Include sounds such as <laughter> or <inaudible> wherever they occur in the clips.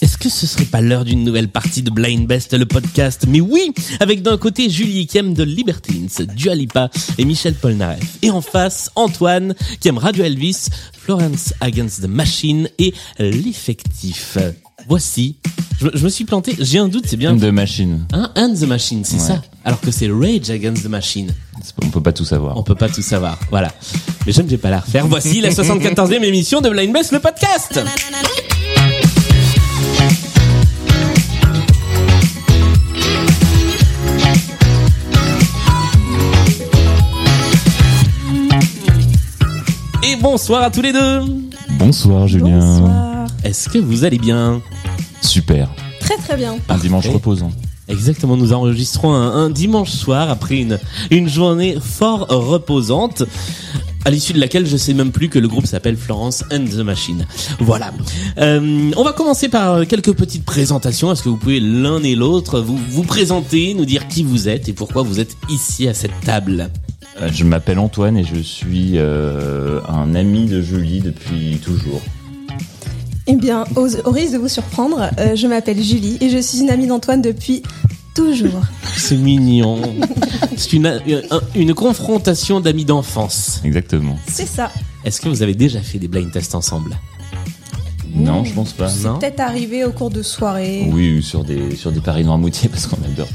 Est-ce que ce serait pas l'heure d'une nouvelle partie de Blind Best, le podcast? Mais oui Avec d'un côté Julie qui aime The Libertines, Dua Lipa et Michel Polnareff. Et en face, Antoine qui aime Radio Elvis, Florence Against the Machine et l'effectif. Voici. Je, je me suis planté, j'ai un doute, c'est bien. de machine. Hein, And the Machine, c'est Ouais. ça Alors que c'est Rage Against the Machine. On peut pas tout savoir. On peut pas tout savoir. Voilà. Mais je ne vais pas la refaire. Voici la 74e émission de Blind Best, le podcast. Et bonsoir à tous les deux. Bonsoir Julien. Bonsoir. Est-ce que vous allez bien? Super. Très très bien. Un dimanche reposant. Exactement, nous enregistrons un, un dimanche soir après une, une journée fort reposante. À l'issue de laquelle je sais même plus que le groupe s'appelle Florence and the Machine. Voilà. Euh, on va commencer par quelques petites présentations. Est-ce que vous pouvez l'un et l'autre vous vous présenter, nous dire qui vous êtes et pourquoi vous êtes ici à cette table? Euh, Je m'appelle Antoine et je suis euh, un ami de Julie depuis toujours. Eh bien, au, au risque de vous surprendre, euh, je m'appelle Julie et je suis une amie d'Antoine depuis toujours. <laughs> C'est mignon. C'est une, une, une confrontation d'amis d'enfance. Exactement. C'est ça. Est-ce que vous avez déjà fait des blind tests ensemble? Non, je pense pas. Non Peut-être arrivé au cours de soirée. Oui, sur des sur des paris Noirmoutier parce qu'on adore.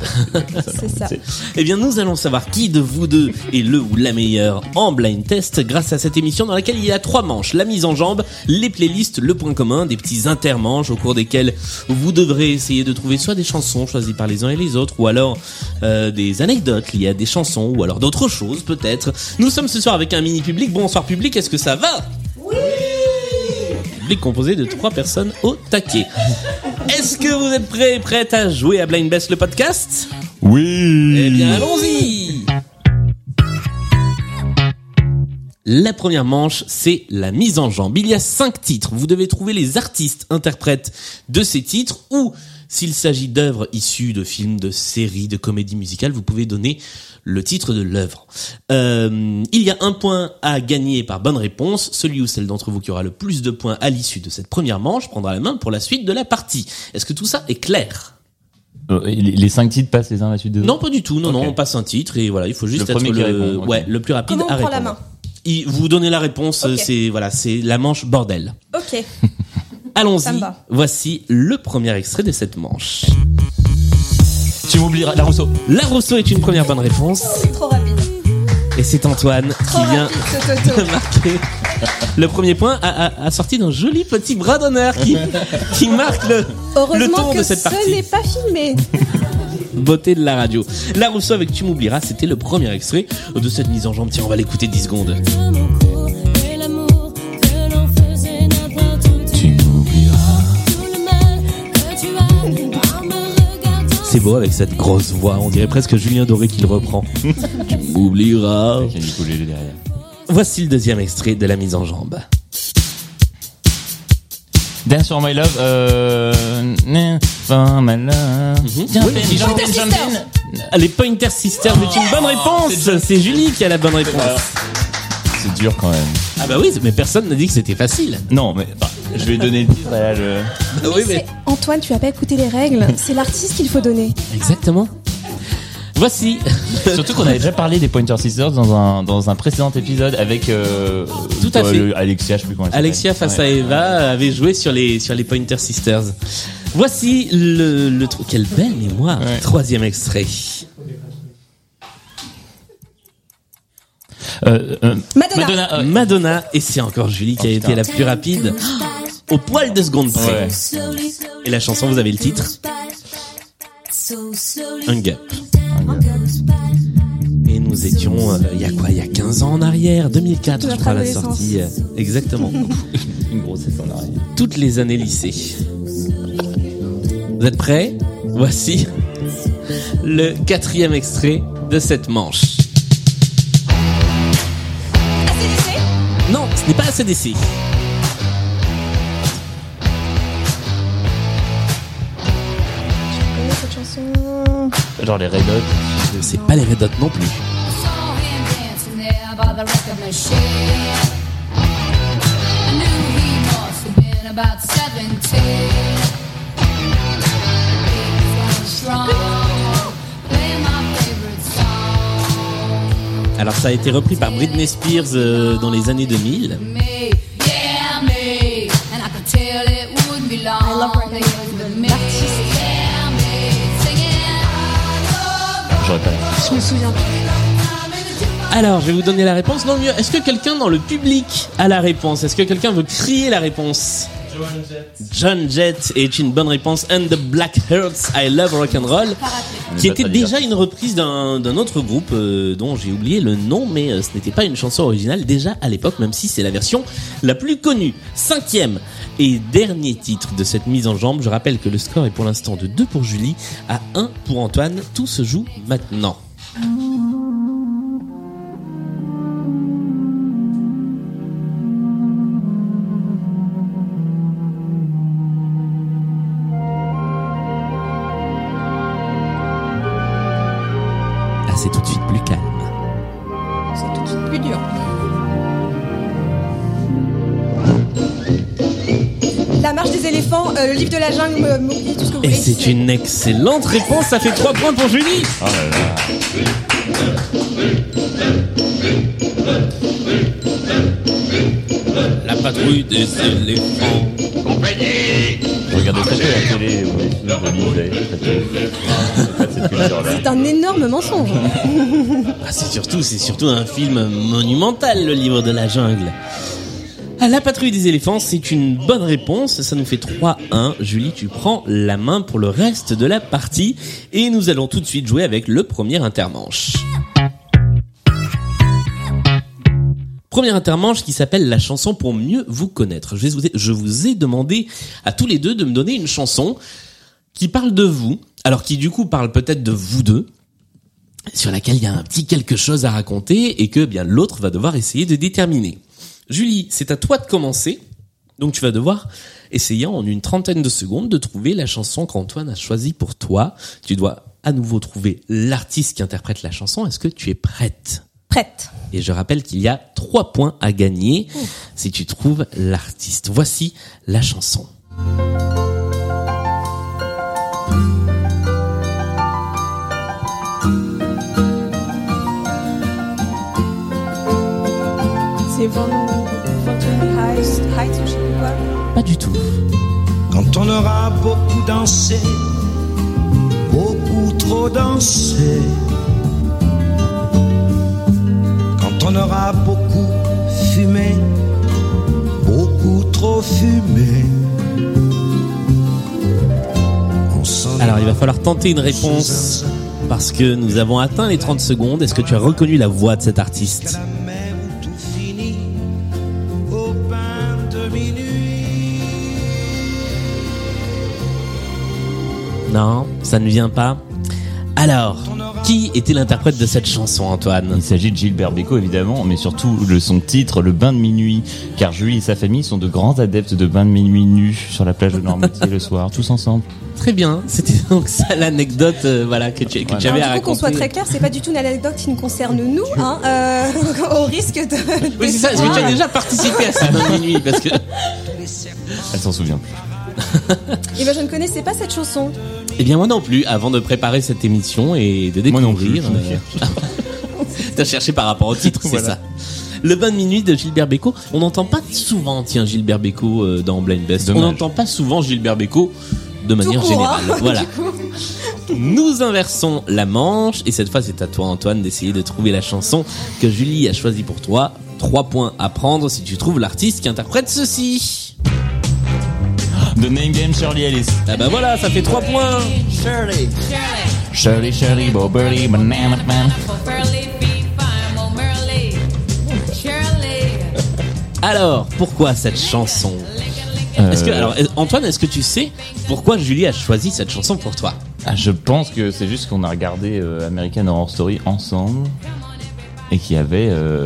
C'est ça. Eh bien, nous allons savoir qui de vous deux est le ou la meilleure en blind test grâce à cette émission dans laquelle il y a trois manches. La mise en jambe, les playlists, le point commun, des petits intermanches au cours desquels vous devrez essayer de trouver soit des chansons choisies par les uns et les autres ou alors euh, des anecdotes liées à des chansons ou alors d'autres choses peut-être. Nous sommes ce soir avec un mini public. Bonsoir public, est-ce que ça va? Public composé de trois personnes au taquet. Est-ce que vous êtes prêts et prêtes à jouer à Blind Best le podcast? Oui. eh bien, allons-y La première manche, c'est la mise en jambe. Il y a cinq titres. Vous devez trouver les artistes interprètes de ces titres ou, s'il s'agit d'œuvres issues de films, de séries, de comédies musicales, vous pouvez donner le titre de l'œuvre. Euh, il y a un point à gagner par bonne réponse. Celui ou celle d'entre vous qui aura le plus de points à l'issue de cette première manche prendra la main pour la suite de la partie. Est-ce que tout ça est clair? Euh, les, cinq titres passent les uns à la suite des autres Non, pas du tout. Non, non, on passe un titre et voilà, il faut juste Le être premier qui le, répond, ok. ouais, le plus rapide Comment on à prend répondre. la main? Il- vous donnez la réponse, c'est voilà, c'est la manche bordel. Ok. <laughs> Allons-y. Voici le premier extrait de cette manche. La Rousseau. La Rousseau est une première bonne réponse Trop rapide. et c'est Antoine Trop qui vient rapide de marquer le premier point a, a- a sorti d'un joli petit bras d'honneur qui, qui marque le, le Heureusement tour que de cette ce partie. n'est pas filmé. Beauté de la radio. La Rousseau avec Tu m'oublieras, c'était le premier extrait de cette mise en jambe. Tiens, on va l'écouter 10 secondes. C'est beau avec cette grosse voix, on dirait presque Julien Doré qui le reprend. <laughs> tu m'oublieras. Voici le deuxième extrait de la mise en jambe. Dance for my love. Euh... For my love. Oui, jump in. Ah, Les Pointer Sisters, c'est une bonne réponse. C'est Julie qui a la bonne réponse. C'est dur quand même. Ah bah oui, mais personne n'a dit que c'était facile. Non, mais bah, je vais donner le titre. et là, je- Ah oui, C'est- Antoine, tu as pas écouté les règles. C'est l'artiste qu'il faut donner. Exactement. Voici. <laughs> Surtout qu'on avait déjà parlé des Pointer Sisters dans un, dans un précédent épisode avec euh, Tout à euh, fait. le- Alexia, je sais plus comment elle s'appelle. Alexia face à. Eva avait joué sur les, sur les Pointer Sisters. Voici le, le truc. Quelle belle mémoire. Ouais. Troisième extrait. Euh, euh, Madonna. Madonna. euh, Madonna, et c'est encore Julie qui a Oh, été la plus rapide. Au poil de seconde près. Et la chanson, vous avez le titre Un gap. Et nous étions, euh, il y a quoi, il y a 15 ans en arrière, 2004, je crois, la sortie. euh, exactement. <laughs> Une grossesse en arrière. Toutes les années lycée. Vous êtes prêts? Voici le quatrième extrait de cette manche. Non, ce n'est pas ACDC. Genre les Red Hot. C'est pas les Red Hot non plus. by the record machine. I knew he must have been about 17. He was strong, playing my favorite song. Alors ça a été repris par Britney Spears euh, dans les années 2000. Me, yeah, me. And I could tell it wouldn't be long. I love pas. Je me souviens. Alors, je vais vous donner la réponse. Non, mieux, est-ce que quelqu'un dans le public a la réponse? Est-ce que quelqu'un veut crier la réponse? John Jett est une bonne réponse. And the Black Hearts, I Love Rock and Roll, qui était déjà une reprise d'un d'un autre groupe euh, dont j'ai oublié le nom, mais euh, ce n'était pas une chanson originale déjà à l'époque, même si c'est la version la plus connue. Cinquième et dernier titre de cette mise en jambe. Je rappelle que le score est pour l'instant de 2 pour Julie à 1 pour Antoine. Tout se joue maintenant. De la jungle, Mowgli, tout ce que vous Et voulez. c'est une excellente réponse. Ça fait 3 points pour Julie. Oh là là. La patrouille des éléphants. Je regardais très peu la télé cette culture-là. C'est un énorme mensonge. Ah, c'est surtout, c'est surtout un film monumental, le livre de la jungle. La patrouille des éléphants, c'est une bonne réponse. Ça nous fait 3-1. Julie, tu prends la main pour le reste de la partie. Et nous allons tout de suite jouer avec le premier intermanche. Premier intermanche qui s'appelle la chanson pour mieux vous connaître. Je vous ai, je vous ai demandé à tous les deux de me donner une chanson qui parle de vous. Alors qui du coup parle peut-être de vous deux, sur laquelle il y a un petit quelque chose à raconter et que bien l'autre va devoir essayer de déterminer. Julie, c'est à toi de commencer. Donc tu vas devoir essayer en une trentaine de secondes de trouver la chanson qu'Antoine a choisie pour toi. Tu dois à nouveau trouver l'artiste qui interprète la chanson. Est-ce que tu es prête? Prête. Et je rappelle qu'il y a trois points à gagner si tu trouves l'artiste. Voici la chanson. Pas du tout. Quand on aura beaucoup dansé, beaucoup trop dansé. Quand on aura beaucoup fumé, beaucoup trop fumé. Alors il va falloir tenter une réponse parce que nous avons atteint les 30 secondes. Est-ce que tu as reconnu la voix de cet artiste? Ça ne vient pas. Alors, qui était l'interprète de cette chanson, Antoine? Il s'agit de Gilbert Bécaud évidemment, mais surtout de son titre, Le bain de minuit, car Julie et sa famille sont de grands adeptes de bains de minuit nus sur la plage de Normandy le soir, tous ensemble. Très bien, c'était donc ça l'anecdote euh, voilà, que tu, que tu avais à Alors, du coup, qu'on soit raconter. très clair, c'est pas du tout une anecdote qui nous concerne nous, hein, euh, <laughs> au risque de. Oui, c'est ça, que tu as déjà participé à ce bain de minuit Parce que Elle s'en souvient plus. <laughs> Et ben, je ne connaissais pas cette chanson. Eh bien moi non plus, avant de préparer cette émission et de découvrir. Moi non plus, euh, <laughs> T'as cherché par rapport au titre, c'est ça. Le bain de minuit de Gilbert Bécaud. On n'entend pas souvent, tiens, Gilbert Bécaud euh, dans Blind Best. Dommage. On n'entend pas souvent Gilbert Bécaud de manière hein, générale. <laughs> du voilà. Nous inversons la manche et cette fois c'est à toi Antoine d'essayer de trouver la chanson que Julie a choisie pour toi. Trois points à prendre si tu trouves l'artiste qui interprète ceci. The Name Game Shirley Ellis. Ah bah voilà, ça fait trois points. Shirley. Shirley, Shirley, Bo Burley, Banana Man. <laughs> Alors, pourquoi cette chanson Euh, Est-ce que alors Antoine, est-ce que tu sais pourquoi Julie a choisi cette chanson pour toi? Ah, je pense que c'est juste qu'on a regardé euh, American Horror Story ensemble. Et qui avait, euh,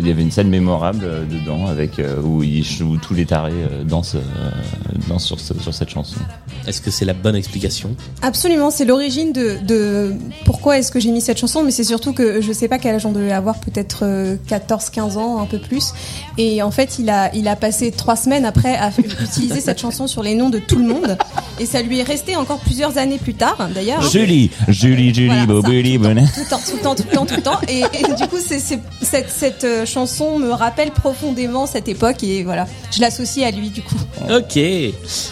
il y avait une scène mémorable euh, dedans avec euh, où, il, où tous les tarés euh, dansent, euh, dansent sur, ce- sur cette chanson. Est-ce que c'est la bonne explication? Absolument, c'est l'origine de, de pourquoi est-ce que j'ai mis cette chanson, mais c'est surtout que je sais pas quel âge on devait avoir, peut-être 14-15 ans, un peu plus. Et en fait, il a, il a passé trois semaines après à <laughs> utiliser cette chanson sur les noms de tout le monde. Et ça lui est resté encore plusieurs années plus tard, d'ailleurs. Julie, Julie, Julie, Voilà, ça, Bobili, tout, le Bonnet. tout le temps, tout le temps, tout le temps, tout le temps. Et, et du coup, c'est, c'est- cette, cette euh, chanson me rappelle profondément cette époque et voilà, je l'associe à lui du coup. Ok,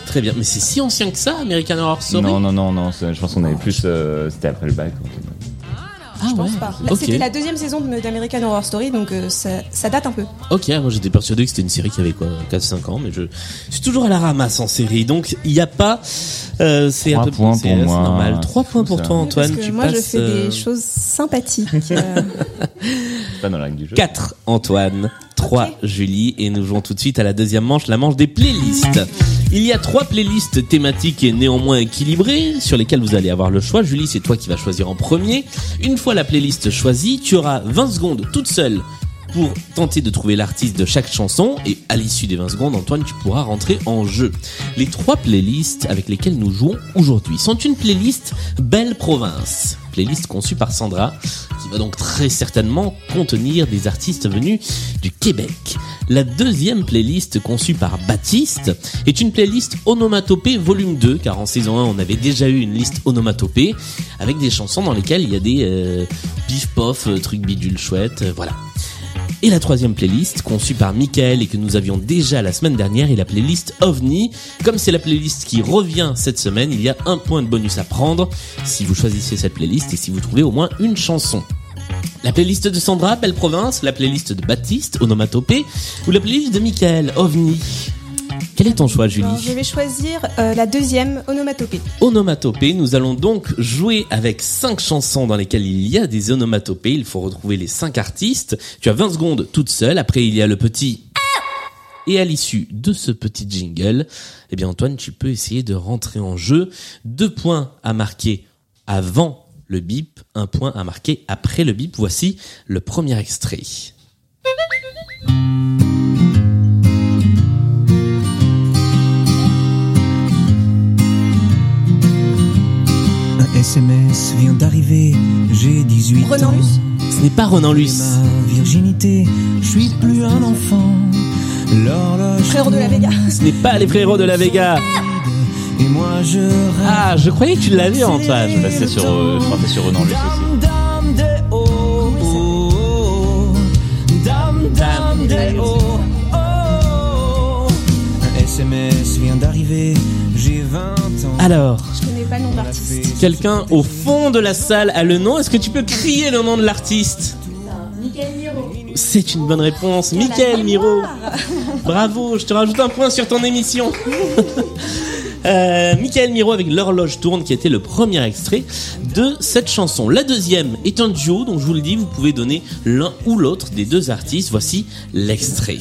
très bien. Mais c'est si ancien que ça, American Horror Story? Non, non, non, non, je pense qu'on avait plus, euh, c'était après le bac. Ah Je pense ouais. pas. Là, Ok. C'était la deuxième saison d'American Horror Story, donc euh, ça, ça date un peu. Ok, moi j'étais persuadé que c'était une série qui avait quoi 4-5 ans, mais je suis toujours à la ramasse en série, donc il n'y a pas... Euh, c'est Trois un peu points c'est- pour c'est moi. normal. 3 C'est points pour ça. toi Antoine, Parce que tu moi, je passes... fais euh, des choses sympathiques. euh. <laughs> Pas dans la règle du jeu. 4 Antoine, 3 Julie et nous jouons tout de suite à la deuxième manche, la manche des playlists. Il y a trois playlists thématiques et néanmoins équilibrées sur lesquelles vous allez avoir le choix. Julie, c'est toi qui vas choisir en premier. Une fois la playlist choisie, tu auras 20 secondes toute seule pour tenter de trouver l'artiste de chaque chanson et à l'issue des 20 secondes, Antoine, tu pourras rentrer en jeu. Les trois playlists avec lesquelles nous jouons aujourd'hui sont une playlist Belle Province, playlist conçue par Sandra, qui va donc très certainement contenir des artistes venus du Québec. La deuxième playlist conçue par Baptiste est une playlist onomatopée volume 2, car en saison 1 on avait déjà eu une liste onomatopée avec des chansons dans lesquelles il y a des euh, pif pof, euh, trucs bidule chouette, euh, voilà. Et la troisième playlist, conçue par Michael et que nous avions déjà la semaine dernière, est la playlist OVNI. Comme c'est la playlist qui revient cette semaine, il y a un point de bonus à prendre si vous choisissez cette playlist et si vous trouvez au moins une chanson. La playlist de Sandra, Belle Province, la playlist de Baptiste, Onomatopée, ou la playlist de Michael, OVNI. Quel est ton choix, Julie Alors, je vais choisir euh, la deuxième, onomatopée. onomatopée. Nous allons donc jouer avec cinq chansons dans lesquelles il y a des onomatopées. Il faut retrouver les cinq artistes. Tu as 20 secondes toute seule. Après, il y a le petit et à l'issue de ce petit jingle, eh bien Antoine, tu peux essayer de rentrer en jeu. Deux points à marquer avant le bip, un point à marquer après le bip. Voici le premier extrait. SMS vient d'arriver, j'ai 18 Renan ans. Luce Ce n'est pas Ronan Luce. Ma virginité, je suis plus un enfant. L'horloge Frérot de la Vega. Ce n'est pas les frérots de la Vega. Et moi je. Ah, je croyais que tu l'avais Antoine. Je passais sur, euh, je partais sur Renan Luce aussi. Dame, dame de oh, oh, oh. Dame, dame de oh. Un SMS vient d'arriver, j'ai 20 ans. Alors, pas le nom de l'artiste. Quelqu'un au fond de la salle a le nom. Est-ce que tu peux crier le nom de l'artiste C'est une bonne réponse. Michael Miro. Bravo, je te rajoute un point sur ton émission. <laughs> Euh, Michael Miro avec l'horloge tourne qui était le premier extrait de cette chanson. La deuxième est un duo, donc je vous le dis, vous pouvez donner l'un ou l'autre des deux artistes. Voici l'extrait.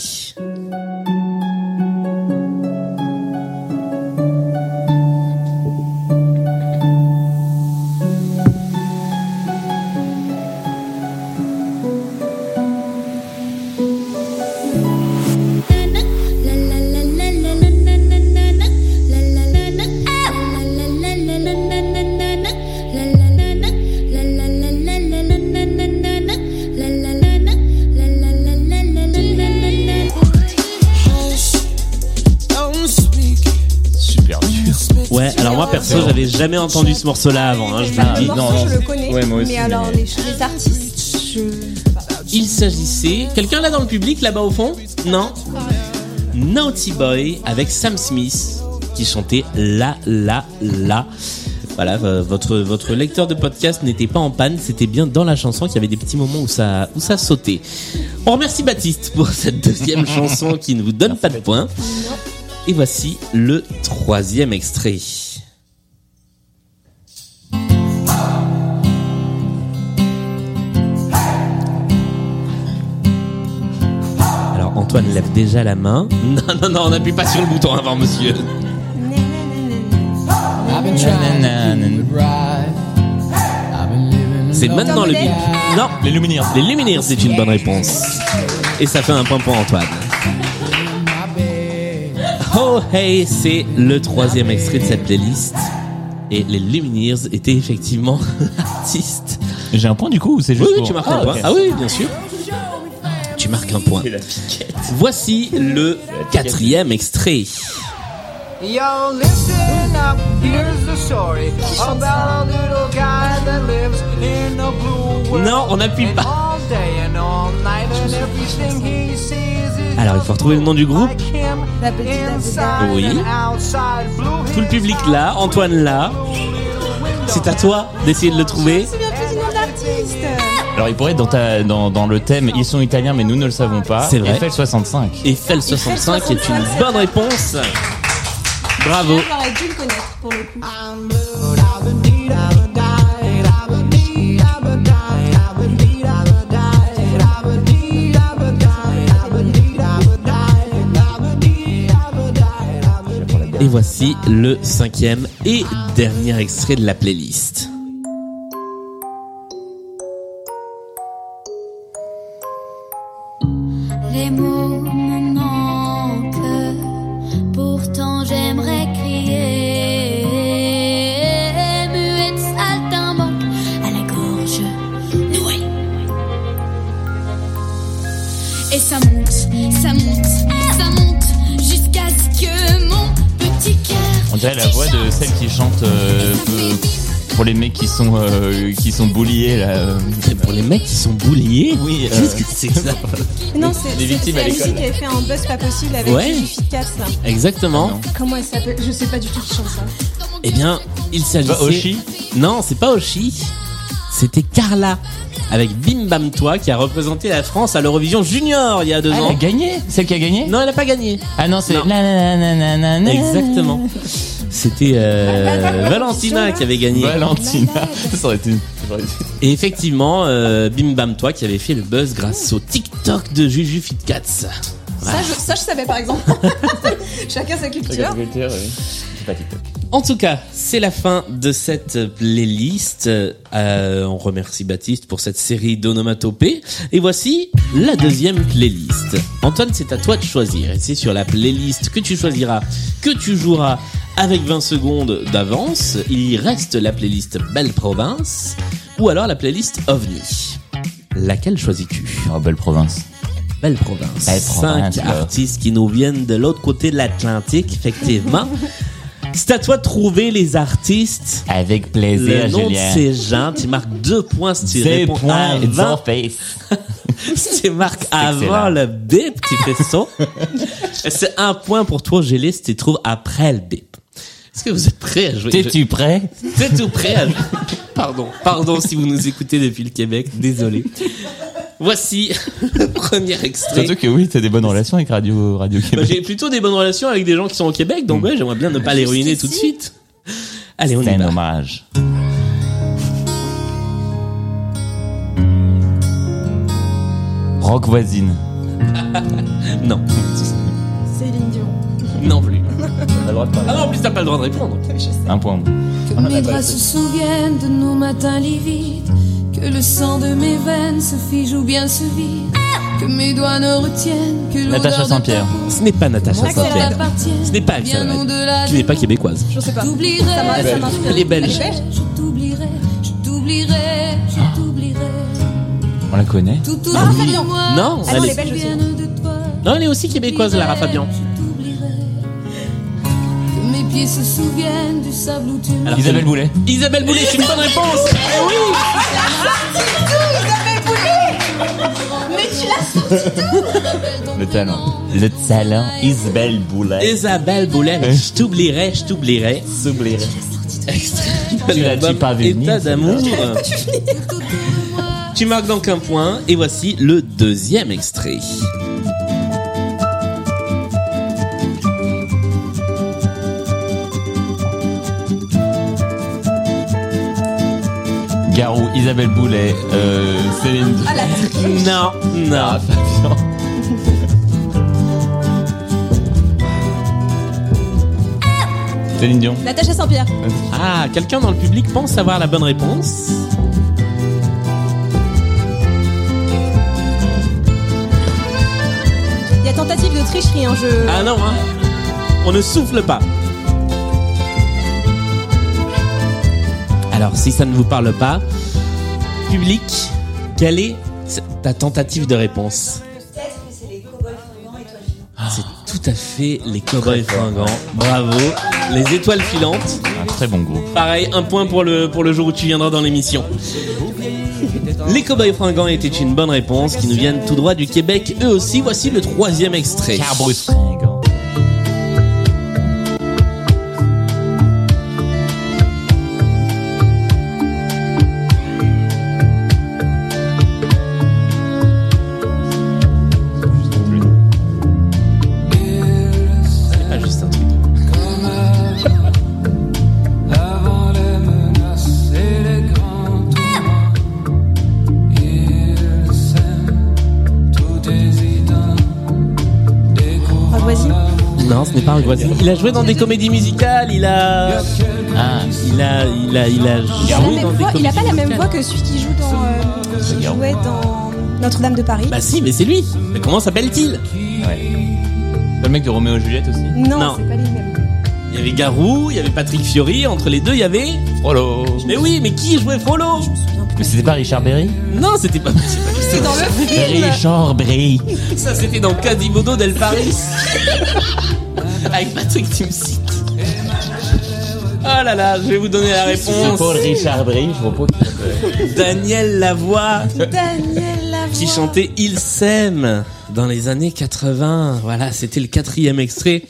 Jamais entendu ce morceau-là avant. Hein, je vous Bah, le le dis. morceau, non, non, je le connais. ouais, moi aussi, mais alors, les, les artistes, je. Il s'agissait. Quelqu'un là dans le public, là-bas au fond? Non? Naughty Boy avec Sam Smith qui chantait La La La. Voilà, votre votre lecteur de podcast n'était pas en panne, c'était bien dans la chanson qu'il y avait des petits moments où ça où ça sautait. On remercie Baptiste pour cette deuxième <laughs> chanson qui ne vous donne pas de points. Et voici le troisième extrait. Lève déjà la main. <laughs> Non, non, non, on n'appuie pas sur le bouton avant, monsieur. C'est maintenant le bip. Non, Les Lumineers. les Lumineers, c'est une bonne réponse. Et ça fait un point pour Antoine. Oh hey, c'est le troisième extrait de cette playlist. Et les Lumineers étaient effectivement <laughs> artistes. J'ai un point du coup ou c'est Oui, juste oui, pour- tu marques Ah, un point. ok. Ah oui, bien sûr. Tu marques un point. Voici le quatrième extrait. Yo, listen up, here's the story about a little guy that lives in a blue world. Non, on n'appuie pas. all day and all night and everything he sees is Alors, il faut retrouver le nom du groupe. Oui. Tout le public là, Antoine là. C'est à toi d'essayer de le trouver. Alors il pourrait être dans, ta, dans, dans le thème Ils sont italiens mais nous ne le savons pas. C'est vrai. Eiffel 65. Eiffel 65 est une bonne réponse. Bravo. J'aurais dû le connaître pour le coup. Et voici le cinquième et dernier extrait de la playlist. On dirait la voix de celle qui chante euh, euh, pour les mecs qui sont euh, qui sont bouliés là. euh. Pour les mecs qui sont bouliés Oui, euh, Qu'est-ce que c'est que ça Non, c'est c'est- victimes c'est à la l'école. musique qui avait fait un buzz pas possible avec Ouais. Fitcats là. Exactement. Comment elle s'appelle? Je sais pas du tout qui chante ça. Eh bien, il s'agissait... Pas Oshi Non, c'est pas Oshi. C'était Carla. Avec Bim Bam Toi qui a représenté la France à l'Eurovision Junior il y a deux Ah, elle ans. a gagné Celle qui a gagné Non, elle a pas gagné. Ah non, c'est. Exactement. C'était euh, <laughs> Valentina qui avait gagné. Valentina. Ça aurait été. Et effectivement, euh, Bim Bam Toi qui avait fait le buzz grâce au TikTok de Juju Fitcats. Ça je, ça, je savais par exemple. <laughs> Chacun sa culture. C'est pas TikTok. En tout cas, c'est la fin de cette playlist. Euh, on remercie Baptiste pour cette série d'onomatopées. Et voici la deuxième playlist. Antoine, c'est à toi de choisir. Et c'est sur la playlist que tu choisiras, que tu joueras avec 20 secondes d'avance. Il y reste la playlist Belle Province ou alors la playlist OVNI. Laquelle choisis-tu? Oh, belle province. Belle province. Belle province, Cinq artistes qui nous viennent de l'autre côté de l'Atlantique, effectivement. <laughs> C'est à toi de trouver les artistes. Avec Le plaisir, nom de Julien. ces gens, tu marques deux points si tu C'est réponds point, it's avant. all face. <laughs> Si tu marques avant excellent. le bip, tu fais ça. C'est un point pour toi, Gélis, si tu trouves après le bip. Est-ce que vous êtes prêts à jouer? T'es-tu prêt? Êtes tout prêts à jouer? Pardon, pardon si vous nous écoutez depuis le Québec, désolé. Voici <laughs> le premier extrait. Surtout que oui, t'as des bonnes relations avec Radio, Radio Bah, Québec. j'ai plutôt des bonnes relations avec des gens qui sont au Québec, donc ouais, j'aimerais bien ne pas les ruiner tout de suite. Allez, on C'est y un va. hommage. Rock voisine. <laughs> Non, Céline Dion. non plus. <laughs> Ah non, en plus t'as pas le droit de répondre. Je sais. Un point. Que mes bras se souviennent de nos matins livides. Que le sang de mes veines se fige ou bien se vide. Que mes doigts ne retiennent que Natacha de Saint-Pierre. Ce n'est pas Natacha Saint-Pierre. Ce n'est pas Axel Red, qui n'est pas québécoise. Je sais pas. Elle est belge. Je t'oublierai, je t'oublierai, je t'oublierai. On la connaît Tout autour Lara de moi. Non, Ah elle non, est- aussi. Toi. Non, elle est aussi québécoise, Lara Fabian. Pieds se souviennent du sable où tu m'as Alors, Isabelle Boulet. Isabelle Boulet, c'est une bonne réponse. Eh oui. Mais tu l'as Le talent. Le talent. Isabelle Boulet. Isabelle Boulet, je t'oublierai, je t'oublierai. S'oublierait. Extrait Tu l'as-tu l'album pas venir, État d'amour. tout. Tu marques donc un point, et voici le deuxième extrait. Garou, Isabelle Boulet, euh, Céline Dion. Ah, la. Non, non, ah. Fabien. Céline Dion. Natacha Saint-Pierre. Ah, quelqu'un dans le public pense avoir la bonne réponse. Il y a tentative de tricherie hein, en jeu. Ah non, hein. On ne souffle pas. Alors, si ça ne vous parle pas, public, quelle est ta tentative de réponse C'est tout à fait les cowboys fringants. Bravo. Les étoiles filantes. Un très bon groupe. Pareil, un point pour le, pour le jour où tu viendras dans l'émission. Les cowboys fringants étaient une bonne réponse qui nous viennent tout droit du Québec. Eux aussi, voici le troisième extrait. Il a joué dans des comédies musicales, il a... Ah, Il a, il a, il a Il a, joué dans des voix, il a pas la même voix que celui qui joue dans. euh, qui jouait dans Notre-Dame de Paris. Bah si, mais c'est lui. Mais comment s'appelle-t-il? Ouais. C'est le mec de Roméo et Juliette aussi? Non, non. c'est pas les mêmes. Il y avait Garou, il y avait Patrick Fiori, entre les deux il y avait... Frollo Mais oui, mais qui jouait Frollo? Mais c'était pas Richard Berry? Non, c'était <laughs> pas... C'est dans le film. Richard Berry Ça c'était dans Quasimodo del Paris. <laughs> Avec Patrick Timsit. Oh là là, je vais vous donner la C'est réponse. Paul Richard Berry, je vois pas qui. Daniel Lavoie. Daniel Lavoie. qui chantait Il s'aime dans les années 80. Voilà, c'était le quatrième extrait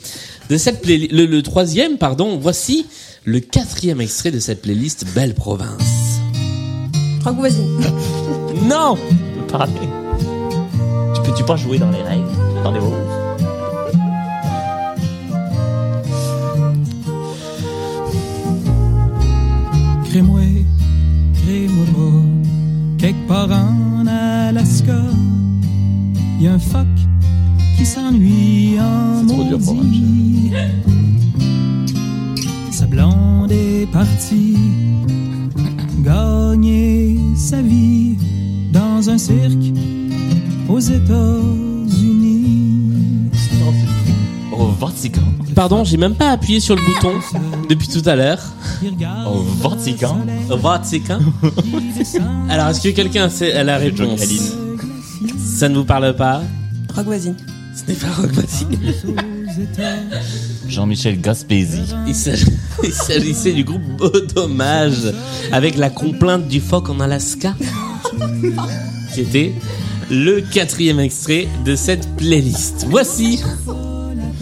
de cette playlist. Le, le troisième, pardon. Voici le quatrième extrait de cette playlist Belle Province. Rock Voisine. Non Pareil. Tu peux-tu pas jouer dans les règles? Dans les roses part en Alaska, y a un phoque qui s'ennuie en maudit. Sa blonde est partie gagner sa vie dans un cirque aux États-Unis. Vatican. Pardon, j'ai même pas appuyé sur le bouton depuis tout à l'heure. Au Vatican. Au Vatican. Alors, est-ce que quelqu'un sait a la réponse. Ça ne vous parle pas Rock Voisine. Ce n'est pas Rock Voisine. Jean-Michel Gaspésie. Il s'agissait du groupe Beau Dommage avec la complainte du phoque en Alaska, qui était le quatrième extrait de cette playlist. Voici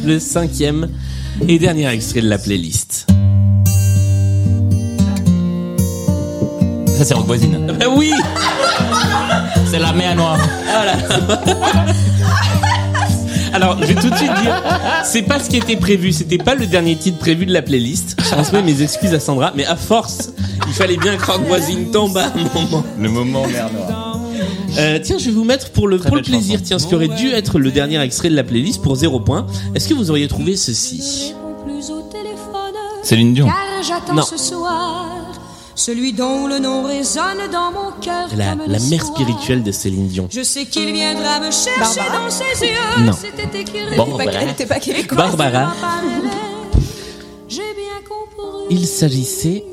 le cinquième et dernier extrait de la playlist. Ça, c'est Rock Voisine. <laughs> Ben oui, C'est la mer noire. <laughs> alors je vais tout de suite dire, c'est pas ce qui était prévu, c'était pas le dernier titre prévu de la playlist. Je transmets mes excuses à Sandra, mais à force, il fallait bien que Rock Voisine tombe à un moment. Le moment mer noire. Euh, tiens, je vais vous mettre pour le, Très pour le belle plaisir, chanson. tiens, ce qui aurait dû être le dernier extrait de la playlist pour 0 point. Est-ce que vous auriez trouvé ceci? Céline Dion. Car j'attends Non. ce soir celui dont le nom résonne dans mon cœur. La, la mère soir. spirituelle de Céline Dion. Je sais qu'il viendra me chercher Barbara. dans ses yeux. Non. C'était écrit. Pas-. Barbara. Compris. Il s'agissait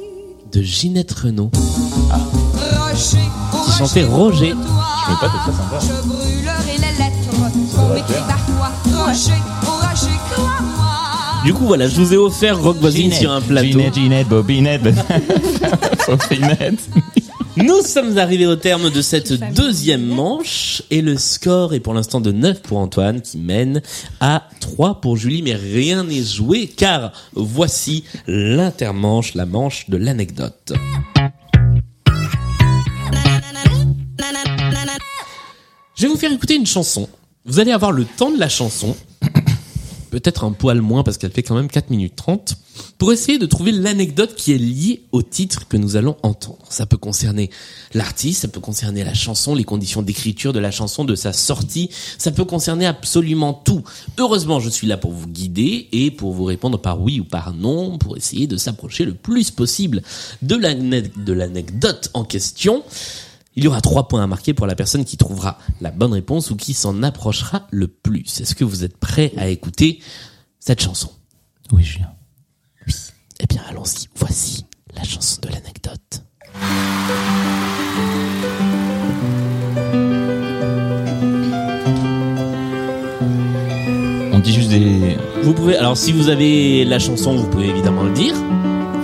de Ginette Renault. Qui chantait Roger. Je veux pas de ça sympa. Je brûlerai les lettres qu'on m'écrit par toi. Roger, Roger, crois-moi. Du coup, voilà, je vous ai offert Rock Voisine sur un plateau. Ginette, Ginette, Bobinette. <laughs> Bobinette. Nous sommes arrivés au terme de cette deuxième manche et le score est pour l'instant de 9 pour Antoine qui mène à 3 pour Julie mais rien n'est joué car voici l'intermanche, la manche de l'anecdote. Je vais vous faire écouter une chanson. Vous allez avoir le temps de la chanson, <coughs> peut-être un poil moins parce qu'elle fait quand même 4 minutes 30, pour essayer de trouver l'anecdote qui est liée au titre que nous allons entendre. Ça peut concerner l'artiste, ça peut concerner la chanson, les conditions d'écriture de la chanson, de sa sortie, ça peut concerner absolument tout. Heureusement, je suis là pour vous guider et pour vous répondre par oui ou par non, pour essayer de s'approcher le plus possible de l'ane- de l'anecdote en question. Il y aura trois points à marquer pour la personne qui trouvera la bonne réponse ou qui s'en approchera le plus. Est-ce que vous êtes prêt à écouter cette chanson? Oui, Julien. Eh bien, allons-y. Voici la chanson de l'anecdote. On dit juste des. Vous pouvez, alors si vous avez la chanson, vous pouvez évidemment le dire.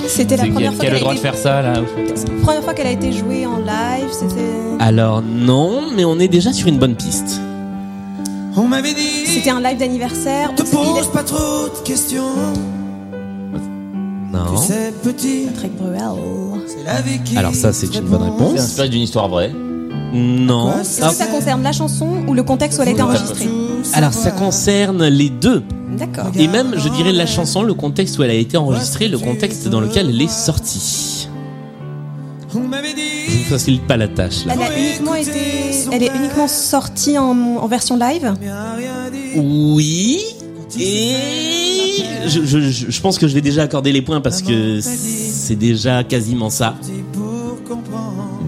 C'était la première fois qui a qu'elle le a droit de été... faire ça là première fois qu'elle a été jouée en live, c'était Alors non, mais on est déjà sur une bonne piste. On m'avait dit, c'était un live d'anniversaire. te pose pas trop de questions. Non. Tu sais, petit, Patrick Bruel. c'est la vie qui. Alors ça, c'est une bonne réponse. C'est inspiré d'une histoire vraie. Non. Est-ce que ça concerne la chanson ou le contexte où elle a été enregistrée Alors ça concerne les deux. D'accord. Et même, je dirais, la chanson, le contexte où elle a été enregistrée, le contexte dans lequel elle est sortie. On m'avait dit, Je vous facilite pas la tâche là. Elle a uniquement été, elle est uniquement sortie en, en version live? Oui. Et je, je, je je pense que je vais déjà accorder les points parce que c'est déjà quasiment ça.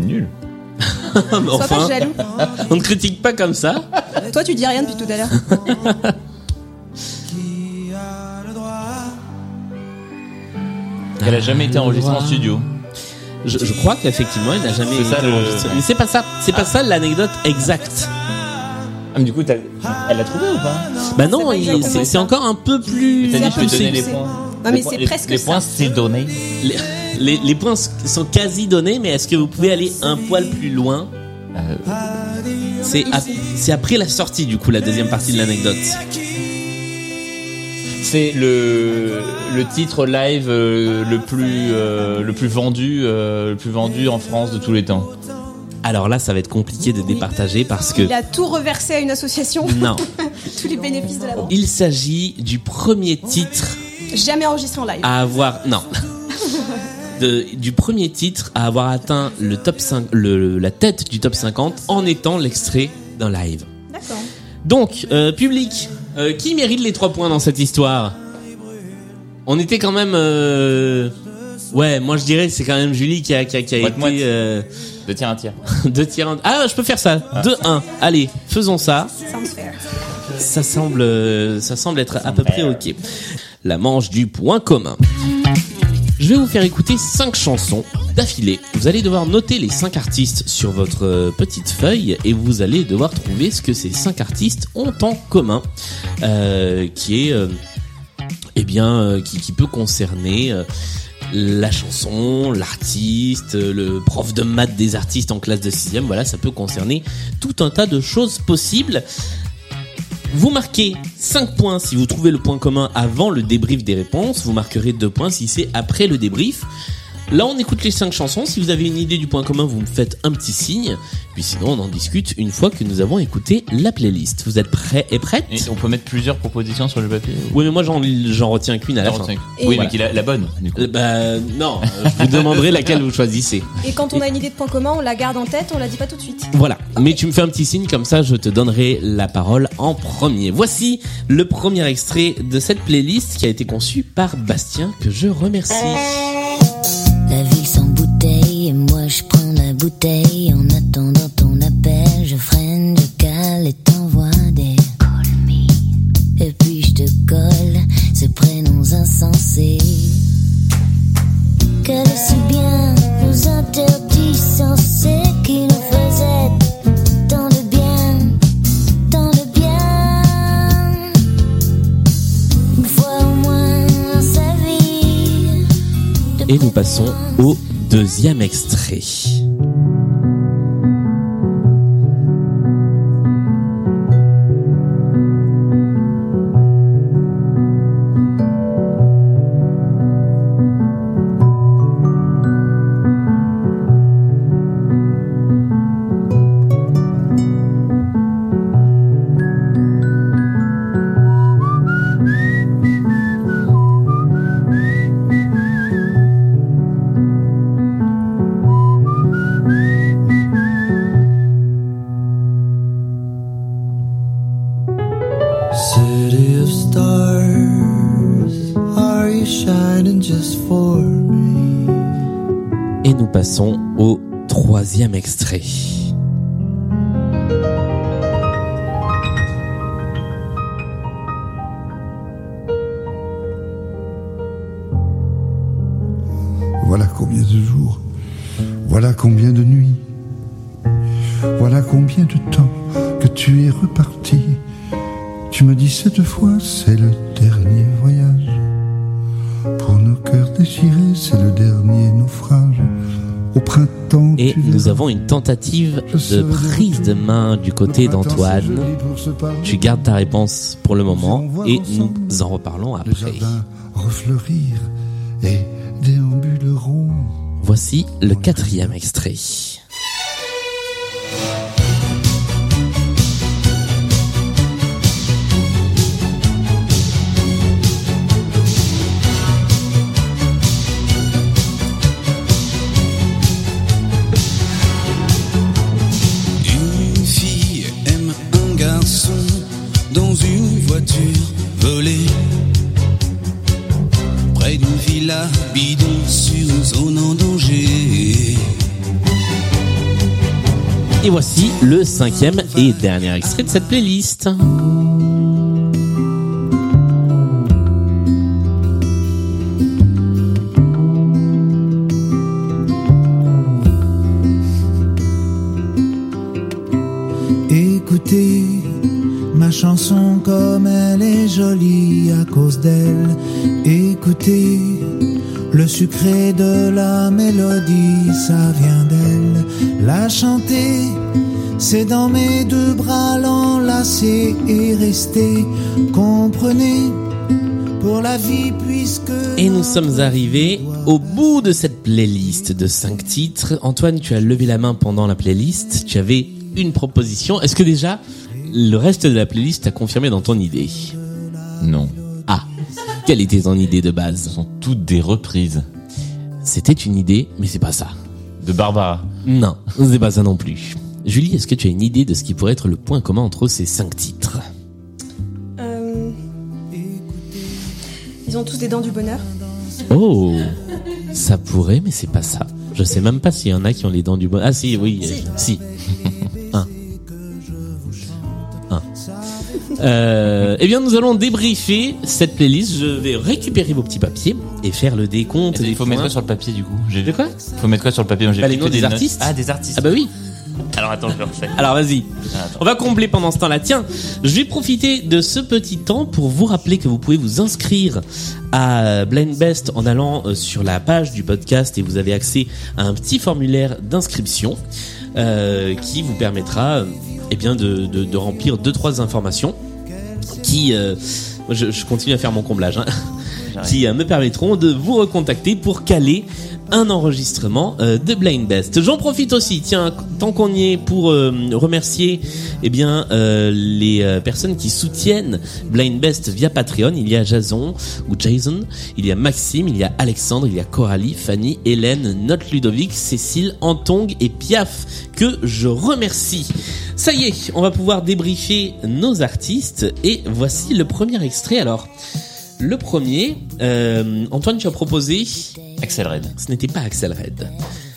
Nul. <laughs> Mais Sois pas enfin, jaloux. on ne critique pas comme ça. Toi, tu dis rien depuis tout à l'heure. <laughs> Elle a jamais été enregistrée en studio. Je, je crois qu'effectivement, elle n'a jamais ça, été le- enregistrée. Mais c'est pas ça. C'est pas ça l'anecdote exacte. Ah, mais du coup, elle l'a trouvé ou pas? Bah non, c'est encore un peu plus. T'as dit, je vais donner les points. Non, mais Les c'est presque Les points, c'est donné. Les, les, les points sont quasi donnés, mais est-ce que vous pouvez aller un poil plus loin? Euh, c'est après la sortie, du coup, la deuxième partie de l'anecdote. C'est le le titre live euh, le plus euh, le plus vendu euh, le plus vendu en France de tous les temps. Alors là, ça va être compliqué de départager parce que Il a tout reversé à une association. non, <laughs> Tous les bénéfices de la vente. il s'agit du premier titre Jamais enregistré en live. à avoir non. De- du premier titre à avoir atteint le top 5 le, la tête du top 50 en étant l'extrait d'un live. D'accord. Donc, euh, public, euh, qui mérite les trois points dans cette histoire? On était quand même... euh, Ouais, moi je dirais que c'est quand même Julie qui a, qui a, qui a été... Euh, De tiers un tiers. <laughs> deux tiers en- Ah, je peux faire ça. 2-1. Allez, faisons ça. Sounds fair. Ça semble, euh, ça semble être à peu près ok. La manche du point commun. Je vais vous faire écouter cinq chansons d'affilée. Vous allez devoir noter les cinq artistes sur votre euh, petite feuille et vous allez devoir trouver ce que ces cinq artistes ont en commun, euh, qui est, euh, eh bien, euh, qui, peut concerner euh, la chanson, l'artiste, le prof de maths des artistes en classe de sixième. Voilà, ça peut concerner tout un tas de choses possibles. Vous marquez 5 points si vous trouvez le point commun avant le débrief des réponses. Vous marquerez 2 points si c'est après le débrief. Là, on écoute les 5 chansons. Si vous avez une idée du point commun, vous me faites un petit signe. Puis sinon, on en discute une fois que nous avons écouté la playlist. Vous êtes prêts et prêtes Et on peut mettre plusieurs propositions sur le papier. ou- Oui, mais moi, j'en j'en retiens qu'une à la fin. Oui, mais voilà. qu'il a la bonne. Du coup. Euh, Bah, non, je vous demanderai laquelle vous choisissez. Et quand on a une idée de point commun, on la garde en tête, on la dit pas tout de suite. Voilà. Mais tu me fais un petit signe comme ça, je te donnerai la parole en premier. Voici le premier extrait de cette playlist qui a été conçue par Bastien, que je remercie. La ville sans bouteille. Et moi je prends la bouteille. En attendant ton appel je freine je cale et t'envoie des call me. Et puis je te colle ces prénoms insensés que si bien nous interdisant c'est qui Et nous passons au deuxième extrait. C'est le dernier voyage. Pour nos cœurs déchirés, c'est le dernier naufrage. Au printemps, Et nous avons une tentative de prise de main du côté d'Antoine. Tu gardes ta réponse pour le moment et nous en reparlons après. refleurir et déambuleront. Voici le quatrième extrait. Le cinquième et dernier extrait de cette playlist. Écoutez ma chanson comme elle est jolie à cause d'elle. Écoutez le sucré de la mélodie, ça vient d'elle. La chanter, c'est dans mes deux bras l'enlacer et rester. Comprenez pour la vie puisque. Et nous sommes arrivés au bout de cette playlist de cinq titres. Antoine, tu as levé la main pendant la playlist. Tu avais une proposition. Est-ce que déjà le reste de la playlist t'a confirmé dans ton idée? Non. Ah, quelle était ton idée de Ce base sont toutes des reprises C'était une idée, mais c'est pas ça. de Barbara. Non, c'est pas ça non plus. Julie, est-ce que tu as une idée de ce qui pourrait être le point commun entre ces cinq titres Euh, Ils ont tous des dents du bonheur. Oh, ça pourrait, mais c'est pas ça. Je sais même pas s'il y en a qui ont les dents du bon. Ah si, oui, si. <laughs> Un. Un. Euh, eh bien, nous allons débriefer cette playlist. Je vais récupérer vos petits papiers et faire le décompte. Il des faut mettre quoi sur le papier du coup? J'ai- De quoi? Faut mettre quoi sur le papier? J'ai Bah, les noms des notes. artistes. Ah, des artistes. Ah bah oui. Alors attends, je le refais. Alors vas-y. Attends. On va combler pendant ce temps-là. Tiens, je vais profiter de ce petit temps pour vous rappeler que vous pouvez vous inscrire à Blind Best en allant euh, sur la page du podcast et vous avez accès à un petit formulaire d'inscription euh, qui vous permettra euh, eh bien de, de, de remplir deux trois informations qui euh, moi, je, je continue à faire mon comblage hein, qui euh, me permettront de vous recontacter pour caler un enregistrement euh, de Blind Best. J'en profite aussi, tiens, tant qu'on y est, pour euh, remercier eh bien euh, les euh, personnes qui soutiennent Blind Best via Patreon. Il y a Jason ou Jason, il y a Maxime, il y a Alexandre, il y a Coralie, Fanny, Hélène, Note Ludovic, Cécile, Antong et Piaf que je remercie. Ça y est, on va pouvoir débriefer nos artistes et voici le premier extrait. Alors, le premier, euh, Antoine, tu as proposé Axel Red. ce n'était pas Axel Red.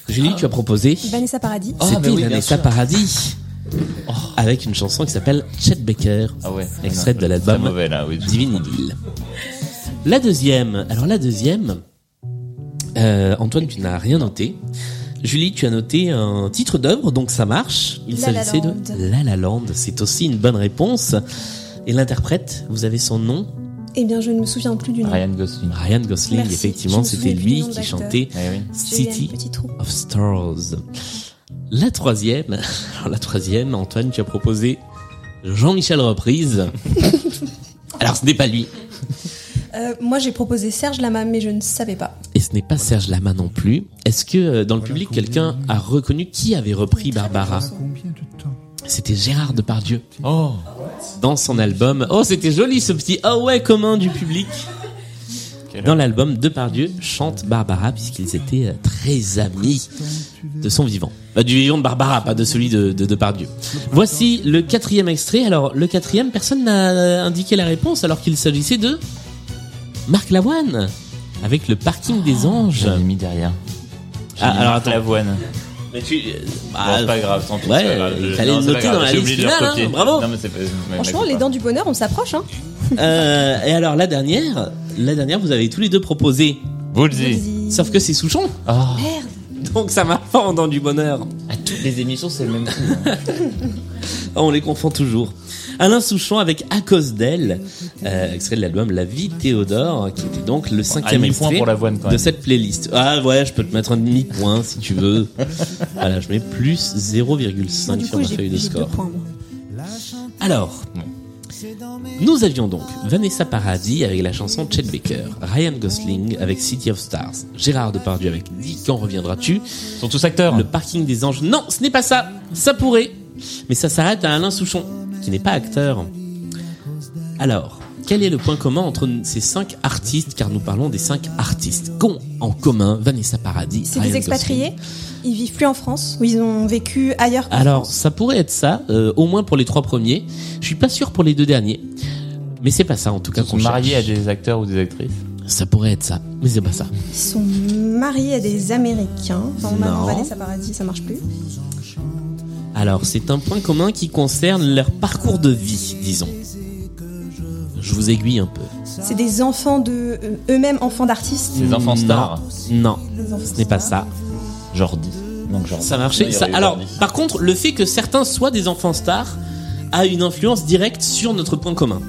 Julie, tu as proposé. Vanessa Paradis. Oh, C'était bah oui, Vanessa. Paradis. Avec une chanson qui s'appelle Chet Baker. Ah ouais. Extrait Non, de l'album mauvais là, oui. Divine Idylle. La deuxième. Alors la deuxième. euh, Antoine, tu n'as rien noté. Julie, tu as noté un titre d'œuvre, donc ça marche. Il La La s'agissait de Land. La La Land. C'est aussi une bonne réponse. Et l'interprète, vous avez son nom Eh bien, je ne me souviens plus du nom. Ryan Gosling. Ryan Gosling, Merci. Effectivement, me c'était lui qui chantait Eh oui. City of Stars. La troisième, alors la troisième, Antoine, tu as proposé Jean-Michel Reprise. <laughs> alors ce n'est pas lui, Euh, moi, j'ai proposé Serge Lama, mais je ne savais pas. et ce n'est pas Serge Lama non plus. Est-ce que euh, dans le public, quelqu'un a reconnu qui avait repris Barbara C'était Gérard Depardieu. Oh. Dans son album. Oh, c'était joli ce petit ah ouais commun du public. Dans l'album, Depardieu chante Barbara puisqu'ils étaient euh, très amis de son vivant. Bah, du vivant de Barbara, pas de celui de, de Depardieu. Voici le quatrième extrait. Alors, le quatrième, personne n'a euh, indiqué la réponse alors qu'il s'agissait de Marc Lavoine avec le parking des anges. J'avais mis derrière. J'ai Ah, alors attends. Lavoine. Mais tu, Bon, c'est pas grave, tant pis. Ouais, il fallait le noter dans la j'ai liste oublié de le finale, hein, bravo. Non, mais c'est pas- mais- Franchement, mais- les dents du bonheur, on s'approche. Hein. Euh, et alors la dernière, la dernière, vous avez tous les deux proposé. Woolsey. Sauf que c'est Souchon. Ah, Donc ça m'a pas en dents du bonheur. à toutes les émissions, c'est le même coup. <laughs> hein. On les confond toujours. Alain Souchon avec À cause d'elle, euh, extrait de l'album La vie de Théodore, qui était donc le cinquième demi-point extrait pour quand de même. cette playlist. Ah ouais, je peux te mettre un demi-point si tu veux. <laughs> voilà, je mets plus 0,5 Du sur coup, ma feuille de score. Alors, nous avions donc Vanessa Paradis avec la chanson Chet Baker, Ryan Gosling avec City of Stars, Gérard Depardieu avec Dis quand reviendras-tu, Ils sont tous acteurs. le parking des anges. Non, ce n'est pas ça. Ça pourrait. Mais ça s'arrête à Alain Souchon, qui n'est pas acteur. Alors, quel est le point commun entre ces cinq artistes, car nous parlons des cinq artistes qu'ont en commun Vanessa Paradis C'est des expatriés. Ils vivent plus en France ou ils ont vécu ailleurs. Alors, France ça pourrait être ça, euh, au moins pour les trois premiers. Je suis pas sûr pour les deux derniers. Mais c'est pas ça, en tout cas, Ils sont mariés à des acteurs ou des actrices. Ça pourrait être ça, mais c'est pas ça. Ils sont mariés à des Américains. Enfin, non. Vanessa Paradis, ça marche plus. Alors, c'est un point commun qui concerne leur parcours de vie, disons. Je vous aiguille un peu. C'est des enfants de euh, eux-mêmes enfants d'artistes. Des enfants stars. Non, ce n'est pas ça. Jordi. Donc Jordi. Ça marchait. Ça, alors, Jordi. par contre, le fait que certains soient des enfants stars a une influence directe sur notre point commun.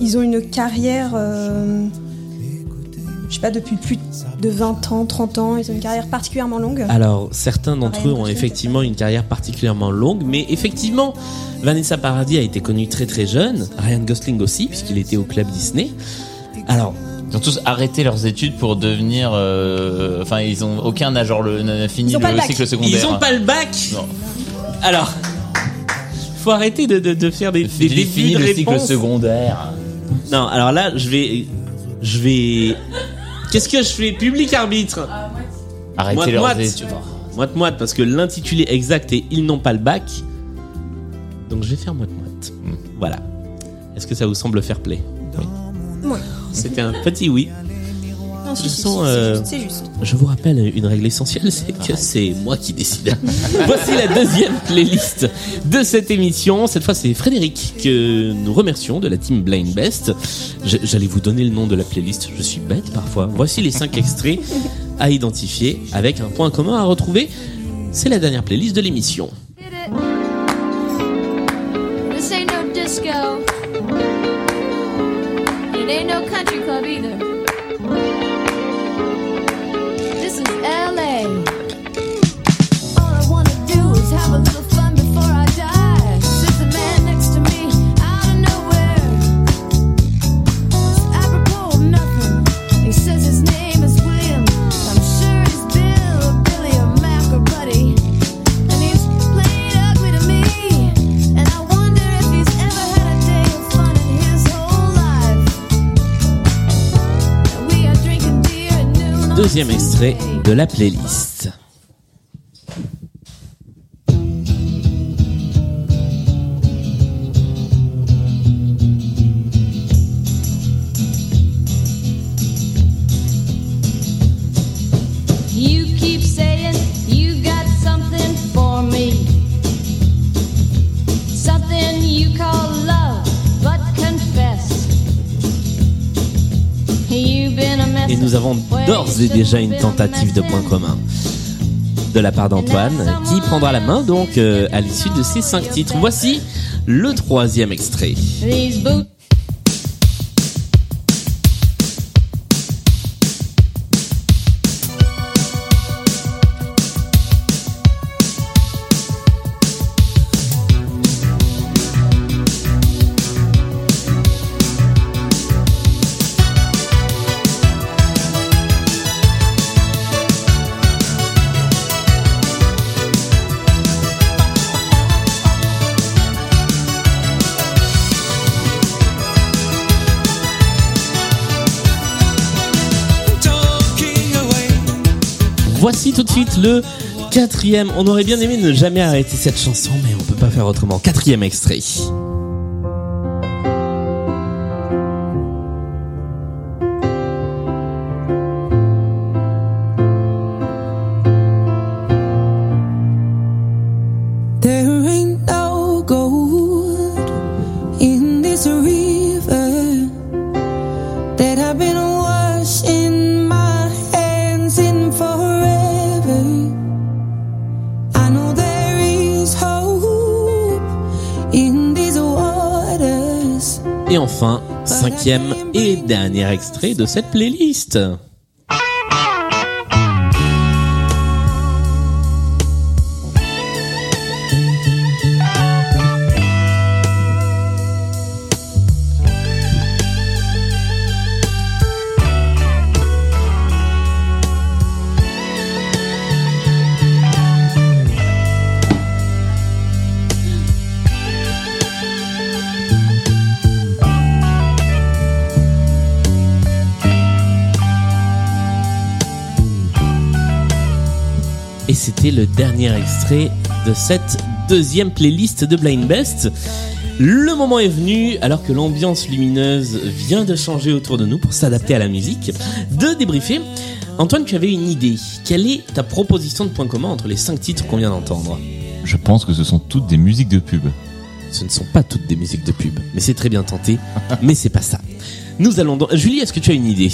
Ils ont une carrière, euh, je sais pas, depuis plus de 20 ans, 30 ans. Ils ont une carrière particulièrement longue. Alors, certains d'entre eux ont effectivement une carrière particulièrement longue, mais effectivement, Vanessa Paradis a été connue très très jeune, Ryan Gosling aussi, puisqu'il était au club Disney. Alors, Ils ont tous arrêté leurs études pour devenir. euh, Enfin, ils ont aucun âge, genre le, n'a fini le cycle secondaire. ils ont pas le bac Non. Alors, faut arrêter de, de, de faire des, des J'ai débuts fini de le cycle secondaire. Non, alors là, je vais... Je vais... Qu'est-ce que je fais? Public arbitre Arrêtez Moite, leurs moite. études. Moite-moite, parce que l'intitulé exact est Ils n'ont pas le bac. Donc je vais faire moite-moite. Hmm. Voilà. Est-ce que ça vous semble fair play? Oui. C'était un petit oui. Non, si, De si, toute façon, si, euh, c'est juste. Je vous rappelle une règle essentielle, c'est que c'est moi qui décide. <laughs> Voici la deuxième playlist de cette émission. Cette fois, c'est Frédéric que nous remercions de la team Blind Best. J'allais vous donner le nom de la playlist. Je suis bête parfois. Voici les cinq extraits à identifier avec un point commun à retrouver. C'est la dernière playlist de l'émission. This ain't no disco. It ain't no country club either. Deuxième extrait de la playlist. Déjà une tentative de point commun de la part d'Antoine qui prendra la main donc euh, à l'issue de ces cinq titres. Voici le troisième extrait. Voici tout de suite le quatrième. On aurait bien aimé ne jamais arrêter cette chanson, mais on peut pas faire autrement. Quatrième extrait. Et dernier extrait de cette playlist. Et c'était le dernier extrait de cette deuxième playlist de Blind Best. Le moment est venu, alors que l'ambiance lumineuse vient de changer autour de nous pour s'adapter à la musique, de débriefer. Antoine, tu avais une idée. Quelle est ta proposition de point commun entre les cinq titres qu'on vient d'entendre? Je pense que ce sont toutes des musiques de pub. Ce ne sont pas toutes des musiques de pub, mais c'est très bien tenté, mais c'est pas ça. Nous allons donc... Julie, est-ce que tu as une idée?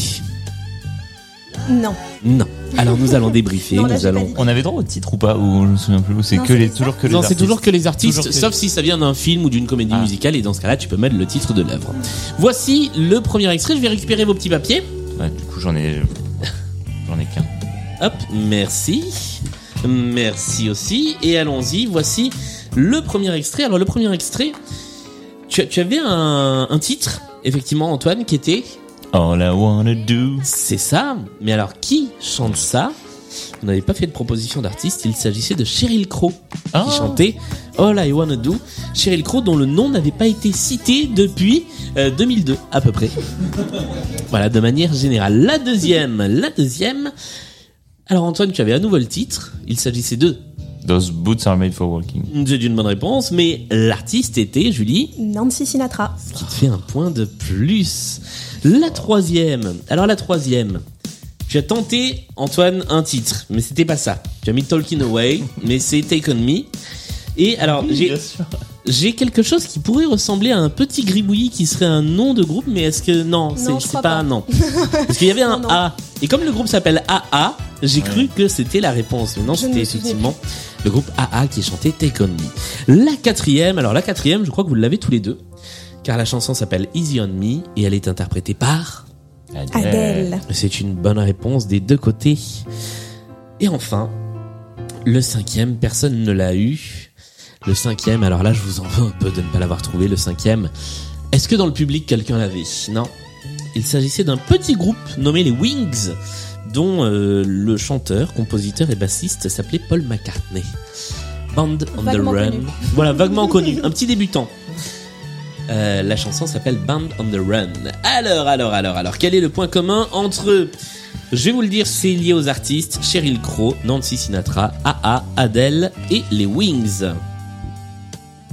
Non. Non. Alors nous allons débriefer, Non, là, nous j'ai allons... pas dit. On avait droit au titre ou pas Ou je me souviens plus. ou C'est Non, que c'est les, toujours que les Non, c'est artistes toujours que les artistes, Toujours que- sauf si ça vient d'un film ou d'une comédie Ah. musicale, et dans ce cas-là, tu peux mettre le titre de l'œuvre. Voici le premier extrait, je vais récupérer vos petits papiers. Ouais, du coup, j'en ai. J'en ai qu'un. Hop, merci. Merci aussi. Et allons-y, voici le premier extrait. Alors le premier extrait, tu, tu avais un, un titre, effectivement Antoine, qui était... All I wanna do. C'est ça, mais alors qui chante ça? On n'avait pas fait de proposition d'artiste, il s'agissait de Cheryl Crow Ah. qui chantait All I Wanna Do. Cheryl Crow dont le nom n'avait pas été cité depuis euh, 2002 à peu près. <laughs> voilà, de manière générale. La deuxième, la deuxième. Alors Antoine, tu avais à nouveau le titre. Il s'agissait de Those boots are made for walking. c'est une bonne réponse, mais l'artiste était Julie, Nancy Sinatra. ce qui te fait un point de plus. La troisième. Alors la troisième. Tu as tenté, Antoine, un titre, mais c'était pas ça. Tu as mis Talking Away, <laughs> mais c'est Take On Me. Et alors, j'ai, j'ai quelque chose qui pourrait ressembler à un petit gribouillis qui serait un nom de groupe, mais est-ce que non, c'est, Non, pas, pas. un nom. <laughs> Parce qu'il y avait un Non, non. A. Et comme le groupe s'appelle AA, j'ai cru que c'était la réponse. Mais non, c'était effectivement le groupe AA qui chantait Take On Me. La quatrième, alors la quatrième, je crois que vous l'avez tous les deux. Car la chanson s'appelle Easy On Me et elle est interprétée par... Adèle. C'est une bonne réponse des deux côtés. Et enfin, le cinquième, personne ne l'a eu. Le cinquième, alors là, je vous en veux un peu de ne pas l'avoir trouvé. Le cinquième, est-ce que dans le public, quelqu'un l'avait? Non. Il s'agissait d'un petit groupe nommé les Wings, dont euh, le chanteur, compositeur et bassiste s'appelait Paul McCartney. Band on Vaguement the Run. connu. Voilà, vaguement connu. Un petit débutant. Euh, la chanson s'appelle Band on the Run. Alors, alors, alors, alors, quel est le point commun entre, je vais vous le dire, c'est lié aux artistes, Cheryl Crow, Nancy Sinatra, AA, Adele et les Wings.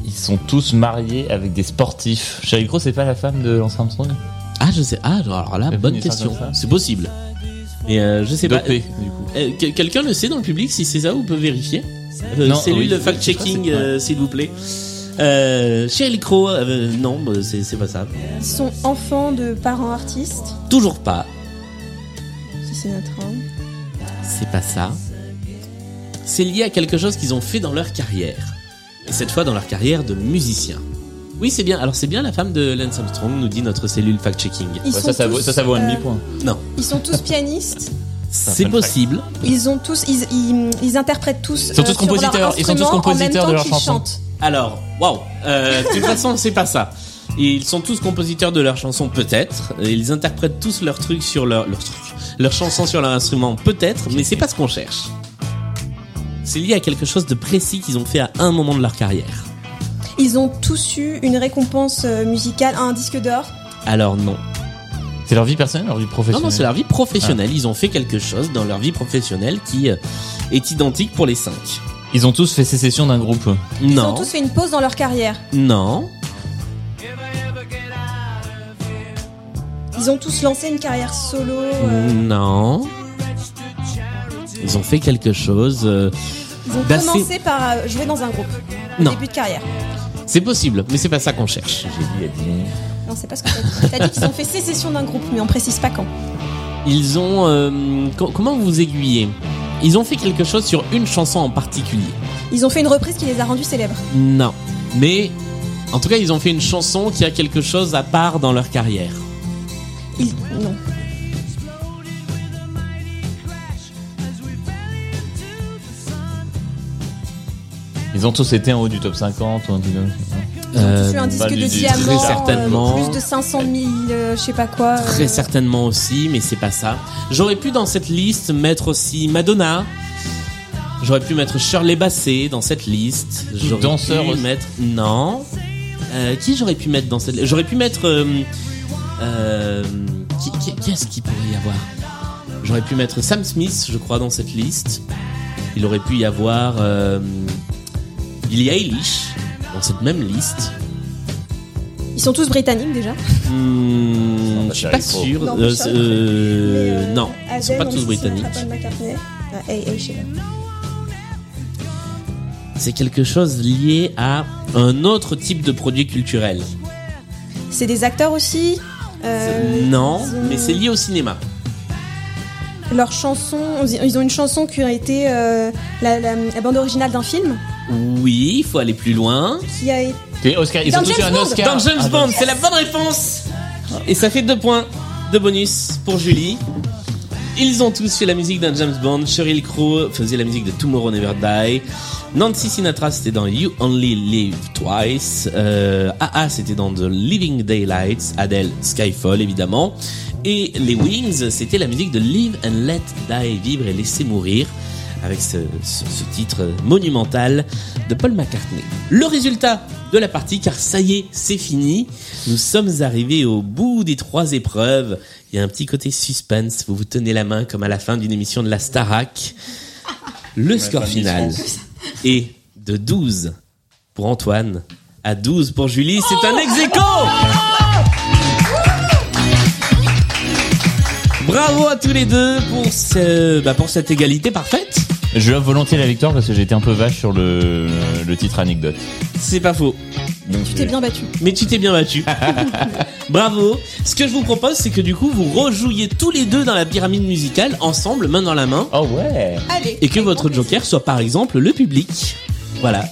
Ils sont tous mariés avec des sportifs. Sheryl Crow, c'est pas la femme de Lance Armstrong Ah, je sais, ah, alors là, bonne question. C'est possible. Mais euh, je sais pas. Dopé, du coup. Euh, que- Quelqu'un le sait dans le public si c'est ça ou peut vérifier Non, C'est lui oui, fact-checking, s'il vous plaît. Euh, Cheryl Crow, euh, non, bah, c'est c'est pas ça. Ils sont enfants de parents artistes. Toujours pas. Nancy Sinatra. C'est pas ça. C'est lié à quelque chose qu'ils ont fait dans leur carrière. Et cette fois dans leur carrière de musicien. Oui, c'est bien. Alors c'est bien la femme de Lance Armstrong, nous dit notre cellule fact-checking. Ils Ouais, sont ça, ça, vaut, tous, ça, ça vaut un euh, demi-point. Non, Ils sont tous pianistes. c'est fun possible. Ils ont tous, ils, ils, ils interprètent tous. Ils sont tous leur compositeurs, ils sont tous compositeurs de leurs qu'ils chansons. Alors, waouh. Euh, de toute <laughs> façon, c'est pas ça. Ils sont tous compositeurs de leurs chansons, peut-être. Ils interprètent tous leurs trucs sur leur, leurs trucs, leurs chansons sur leur instrument, peut-être. Mais c'est pas ce qu'on cherche. C'est lié à quelque chose de précis qu'ils ont fait à un moment de leur carrière. Ils ont tous eu une récompense euh, musicale, un disque d'or? Alors non. C'est leur vie personnelle, leur vie Non, professionnelle? Non, c'est leur vie professionnelle. Ils ont fait quelque chose dans leur vie professionnelle qui euh, est identique pour les cinq. Ils ont tous fait sécession d'un groupe. Ils Non, ont tous fait une pause dans leur carrière. non, Ils ont tous lancé une carrière solo. euh, non. Ils ont fait quelque chose. euh, ils ont commencé par euh, jouer dans un groupe. Au Non. début de carrière. C'est possible, mais c'est pas ça qu'on cherche. J'ai dit, elle dit. Non, c'est pas ce que t'as dit. T'as dit qu'ils ont fait sécession d'un groupe, mais on précise pas quand. Ils ont. euh, co- comment vous aiguiller Ils ont fait quelque chose sur une chanson en particulier. Ils ont fait une reprise qui les a rendus célèbres. Non. Mais En tout cas, ils ont fait une chanson qui a quelque chose à part dans leur carrière. Il- Non. Ils ont tous été en haut du top 50 ou un truc Euh, un disque de diamant, très euh, plus de 500 000, euh, je sais pas quoi. euh, Très certainement aussi, mais c'est pas ça. J'aurais pu dans cette liste mettre aussi Madonna. J'aurais pu mettre Shirley Bassey dans cette liste. J'aurais danseur pu aussi. mettre non. Euh, qui j'aurais pu mettre dans cette liste? J'aurais pu mettre euh, euh, qui, qui, qui est-ce qu'il pourrait y avoir? J'aurais pu mettre Sam Smith, je crois, dans cette liste. Il aurait pu y avoir euh, Billie Eilish dans cette même liste. Ils sont tous britanniques déjà. Hmm, bah, je suis ça pas sûr. Non, Euh, euh, euh, non, ils sont pas tous britanniques. Ah, hey, hey. C'est quelque chose lié à un autre type de produit culturel. C'est des acteurs aussi. euh, non, ont- mais c'est lié au cinéma. Leur chanson, ils ont une chanson qui a été euh, la, la- la bande originale d'un film Oui, il faut aller plus loin. qui a été. Et Oscar, ils Dans ont tous eu James un Bond. Oscar. Dans James Ah, Bond, c'est la bonne réponse. Et ça fait deux points de bonus pour Julie. Ils ont tous fait la musique d'un James Bond. Sheryl Crow faisait la musique de Tomorrow Never Die. Nancy Sinatra, c'était dans You Only Live Twice. Euh, AA, c'était dans The Living Daylights. Adele, Skyfall, évidemment. Et les Wings, c'était la musique de Live and Let Die, vivre et laisser mourir. Avec ce, ce- ce titre monumental de Paul McCartney. Le résultat de la partie, car ça y est, c'est fini. Nous sommes arrivés au bout des trois épreuves. Il y a un petit côté suspense. Vous vous tenez la main comme à la fin d'une émission de la Starac. Le score final est de 12 pour Antoine à 12 pour Julie. C'est un ex aequo Bravo à tous les deux pour, ce, bah pour cette égalité parfaite. Je lui offre volontiers la victoire parce que été un peu vache sur le, le titre anecdote. C'est pas faux. Donc, Tu t'es bien battu. Mais tu t'es bien battu. <laughs> Bravo. Ce que je vous propose, c'est que du coup, vous rejouiez tous les deux dans la pyramide musicale, ensemble, main dans la main, Oh ouais Allez. et que votre joker soit par exemple le public. Voilà.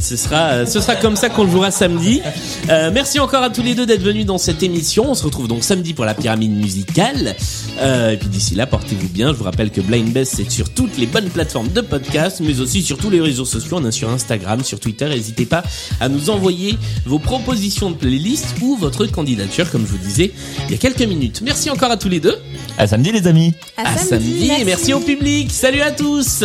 Ce sera, ce sera comme ça qu'on le jouera samedi. Euh, merci encore à tous les deux d'être venus dans cette émission. On se retrouve donc samedi pour la pyramide musicale. Euh, et puis d'ici là, portez-vous bien. Je vous rappelle que Blind Best, c'est sur toutes les bonnes plateformes de podcast, mais aussi sur tous les réseaux sociaux. On est sur Instagram, sur Twitter. N'hésitez pas à nous envoyer vos propositions de playlist ou votre candidature, comme je vous disais il y a quelques minutes. Merci encore à tous les deux. À samedi les amis À, À samedi. Et merci au public. Salut à tous.